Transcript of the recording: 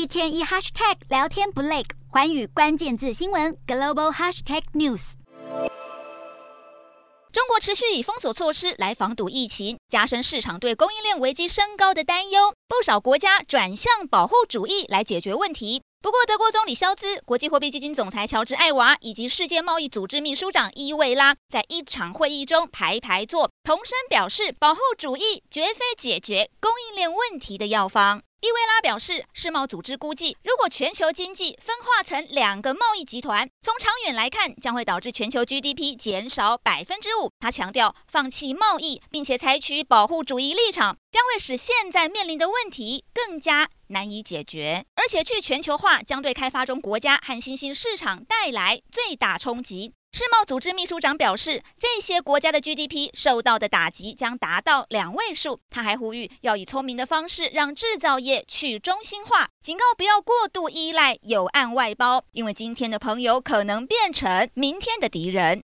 一天一 hashtag 聊天不累，环宇关键字新闻 global hashtag news。中国持续以封锁措施来防堵疫情，加深市场对供应链危机升高的担忧。不少国家转向保护主义来解决问题。不过，德国总理肖兹、国际货币基金总裁乔治·艾娃以及世界贸易组织秘书长伊维拉在一场会议中排排坐，同声表示，保护主义绝非解决供应链问题的药方。伊维拉表示，世贸组织估计，如果全球经济分化成两个贸易集团，从长远来看，将会导致全球 GDP 减少百分之五。他强调，放弃贸易并且采取保护主义立场，将会使现在面临的问题更加难以解决，而且去全球化将对开发中国家和新兴市场带来最大冲击。世贸组织秘书长表示，这些国家的 GDP 受到的打击将达到两位数。他还呼吁要以聪明的方式让制造业去中心化，警告不要过度依赖有岸外包，因为今天的朋友可能变成明天的敌人。